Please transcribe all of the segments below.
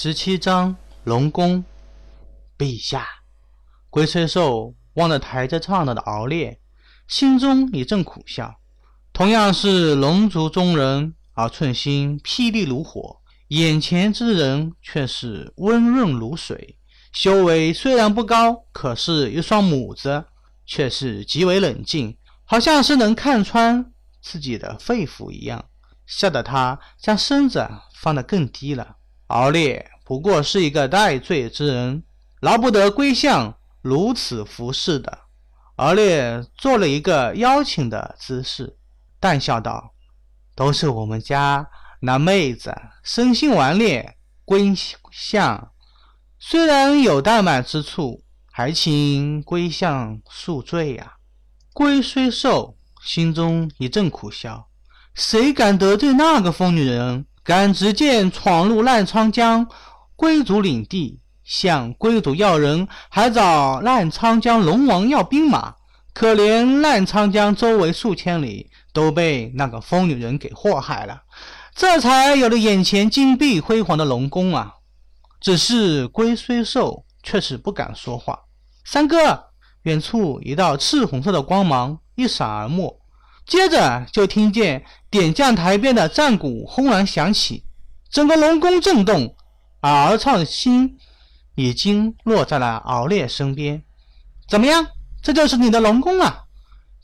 十七章龙宫，陛下，龟虽寿望着台阶上的敖烈，心中一阵苦笑。同样是龙族中人，而寸心霹雳如火，眼前之人却是温润如水。修为虽然不高，可是一双眸子却是极为冷静，好像是能看穿自己的肺腑一样，吓得他将身子放得更低了。敖烈不过是一个戴罪之人，劳不得龟相如此服侍的。敖烈做了一个邀请的姿势，淡笑道：“都是我们家那妹子生性顽劣，龟相虽然有怠慢之处，还请龟相恕罪呀。”龟虽寿心中一阵苦笑，谁敢得罪那个疯女人？敢直接闯入澜沧江龟族领地，向龟族要人，还找澜沧江龙王要兵马。可怜澜沧江周围数千里都被那个疯女人给祸害了，这才有了眼前金碧辉煌的龙宫啊！只是龟虽寿，却是不敢说话。三哥，远处一道赤红色的光芒一闪而没。接着就听见点将台边的战鼓轰然响起，整个龙宫震动，而敖畅心已经落在了敖烈身边。怎么样？这就是你的龙宫啊，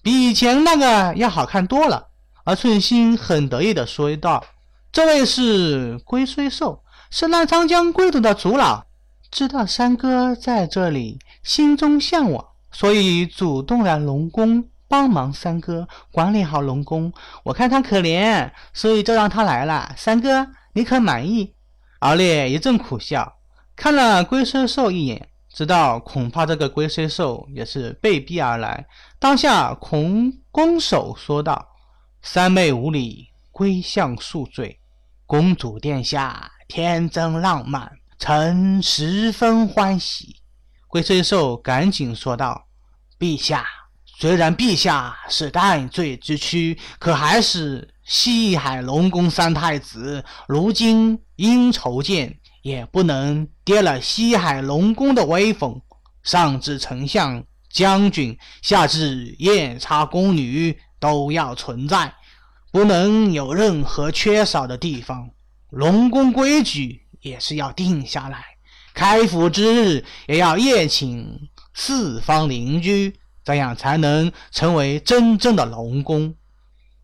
比以前那个要好看多了。而寸心很得意地说道：“这位是龟虽寿，是澜沧江龟族的族老，知道三哥在这里，心中向往，所以主动来龙宫。”帮忙三哥管理好龙宫，我看他可怜，所以就让他来了。三哥，你可满意？敖烈一阵苦笑，看了龟虽寿一眼，知道恐怕这个龟虽寿也是被逼而来。当下孔拱手说道：“三妹无礼，龟相恕罪。公主殿下天真浪漫，臣十分欢喜。”龟虽寿赶紧说道：“陛下。”虽然陛下是戴罪之躯，可还是西海龙宫三太子。如今因筹建，也不能跌了西海龙宫的威风。上至丞相、将军，下至夜叉宫女，都要存在，不能有任何缺少的地方。龙宫规矩也是要定下来，开府之日也要宴请四方邻居。这样才能成为真正的龙宫。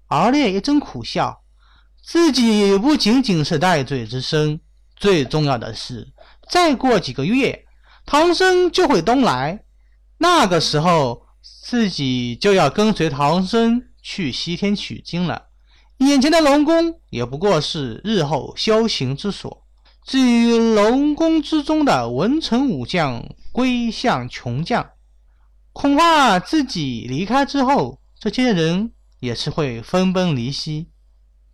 敖烈一阵苦笑，自己不仅仅是戴罪之身，最重要的是，再过几个月，唐僧就会东来，那个时候自己就要跟随唐僧去西天取经了。眼前的龙宫也不过是日后修行之所。至于龙宫之中的文臣武将、归向穷将，恐怕自己离开之后，这些人也是会分崩离析。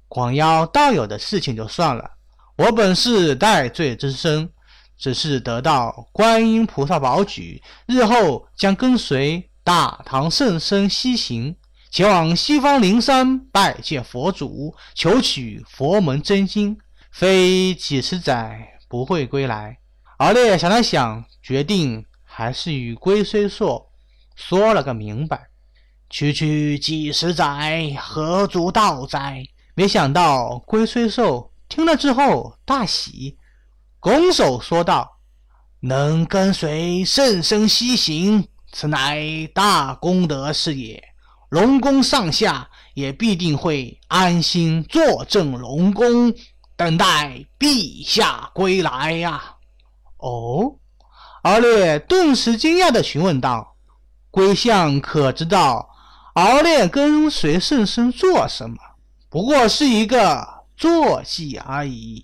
广邀道友的事情就算了，我本是戴罪之身，只是得到观音菩萨保举，日后将跟随大唐圣僧西行，前往西方灵山拜见佛祖，求取佛门真经，非几十载不会归来。敖烈想了想，决定还是与龟虽寿。说了个明白，区区几十载，何足道哉？没想到龟虽寿听了之后大喜，拱手说道：“能跟随圣僧西行，此乃大功德事也。龙宫上下也必定会安心坐镇龙宫，等待陛下归来呀。”哦，敖略顿时惊讶地询问道。龟相可知道，敖烈跟随圣僧做什么？不过是一个坐骑而已。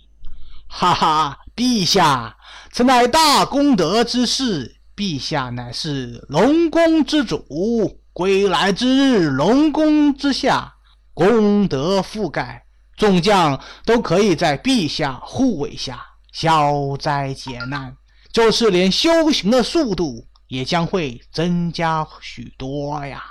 哈哈，陛下，此乃大功德之事。陛下乃是龙宫之主，归来之日，龙宫之下，功德覆盖，众将都可以在陛下护卫下消灾解难，就是连修行的速度。也将会增加许多呀！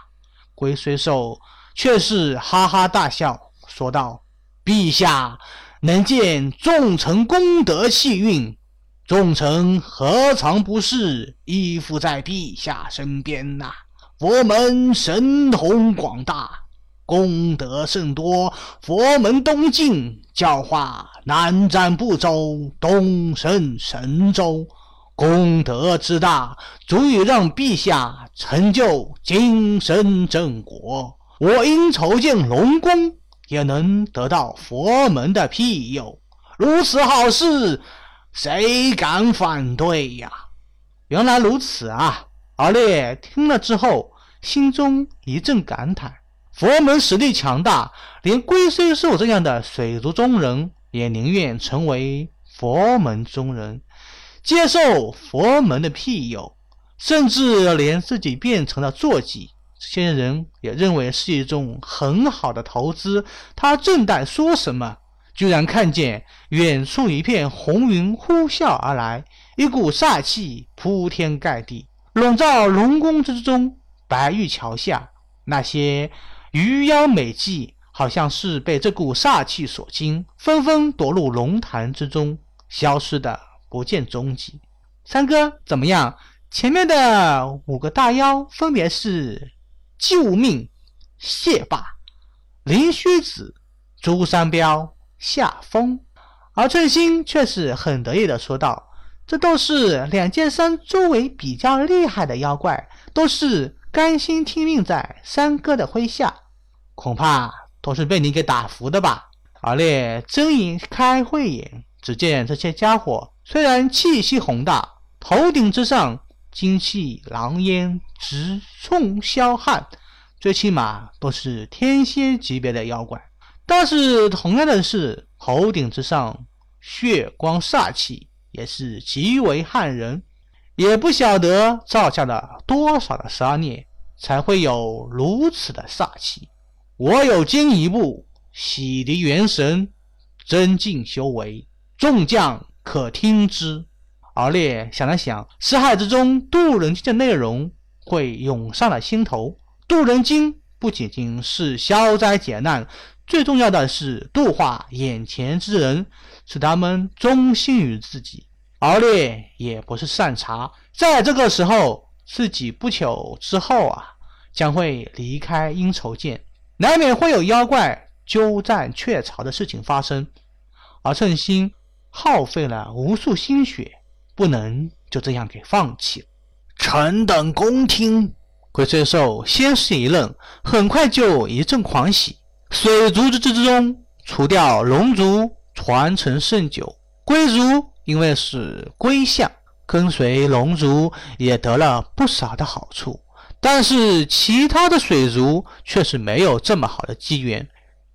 龟虽寿却是哈哈大笑，说道：“陛下能见众臣功德气运，众臣何尝不是依附在陛下身边呐？佛门神通广大，功德甚多。佛门东进，教化南瞻部洲，东胜神州，功德之大，足以让陛下成就今生正果。我因筹建龙宫，也能得到佛门的庇佑。如此好事，谁敢反对呀？原来如此啊！敖烈听了之后，心中一阵感叹：佛门实力强大，连龟虽寿这样的水族中人也宁愿成为佛门中人，接受佛门的庇佑，甚至连自己变成了坐骑。这些人也认为是一种很好的投资。他正在说什么，居然看见远处一片红云呼啸而来，一股煞气铺天盖地，笼罩龙宫之中。白玉桥下那些鱼妖美妓，好像是被这股煞气所惊，纷纷躲入龙潭之中，消失的不见踪迹。三哥，怎么样？前面的五个大妖分别是。救命！谢霸、林虚子、朱三彪、夏风，而寸心却是很得意的说道：“这都是两剑山周围比较厉害的妖怪，都是甘心听命在三哥的麾下，恐怕都是被你给打服的吧？”而烈睁一开慧眼，只见这些家伙虽然气息宏大，头顶之上。金气狼烟直冲霄汉，最起码都是天仙级别的妖怪。但是同样的是，头顶之上血光煞气也是极为撼人，也不晓得造下了多少的杀孽，才会有如此的煞气。我有进一步洗涤元神，增进修为，众将可听之。敖烈想了想，识海之中渡人经的内容，会涌上了心头。渡人经不仅仅是消灾解难，最重要的是度化眼前之人，使他们忠心于自己。敖烈也不是善茬，在这个时候，自己不久之后啊，将会离开阴愁涧，难免会有妖怪鸠占鹊巢的事情发生，而趁心耗费了无数心血。不能就这样给放弃了。臣等恭听。鬼吹兽先是一愣，很快就一阵狂喜。水族之之中，除掉龙族传承甚久，龟族因为是龟相，跟随龙族也得了不少的好处。但是其他的水族却是没有这么好的机缘。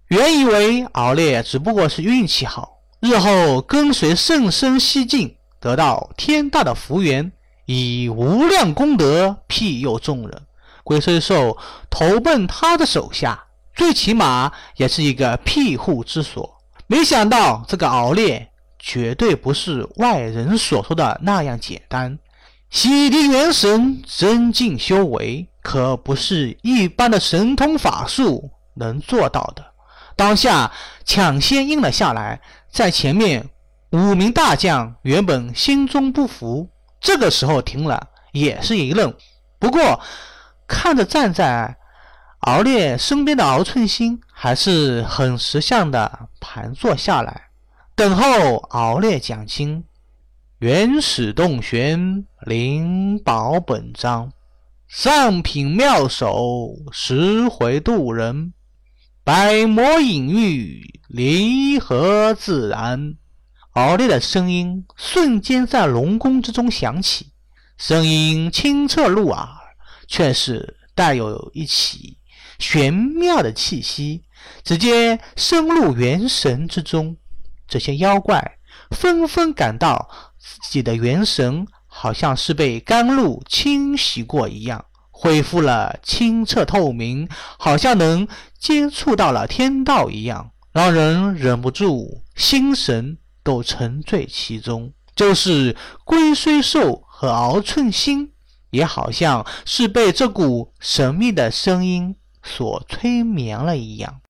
原以为敖烈只不过是运气好，日后跟随圣僧西进。得到天大的福缘，以无量功德庇佑众人。龟虽寿投奔他的手下，最起码也是一个庇护之所。没想到这个敖烈绝对不是外人所说的那样简单。洗涤元神，增进修为，可不是一般的神通法术能做到的。当下抢先应了下来，在前面。五名大将原本心中不服，这个时候听了也是一愣。不过看着站在敖烈身边的敖寸心，还是很识相的盘坐下来，等候敖烈讲清原始洞玄灵宝本章，上品妙手十回渡人，百魔隐喻离合自然。敖烈的声音瞬间在龙宫之中响起，声音清澈入耳，却是带有一起玄妙的气息，直接深入元神之中。这些妖怪纷纷感到自己的元神好像是被甘露清洗过一样，恢复了清澈透明，好像能接触到了天道一样，让人忍不住心神。都沉醉其中，就是龟虽寿和敖寸心，也好像是被这股神秘的声音所催眠了一样。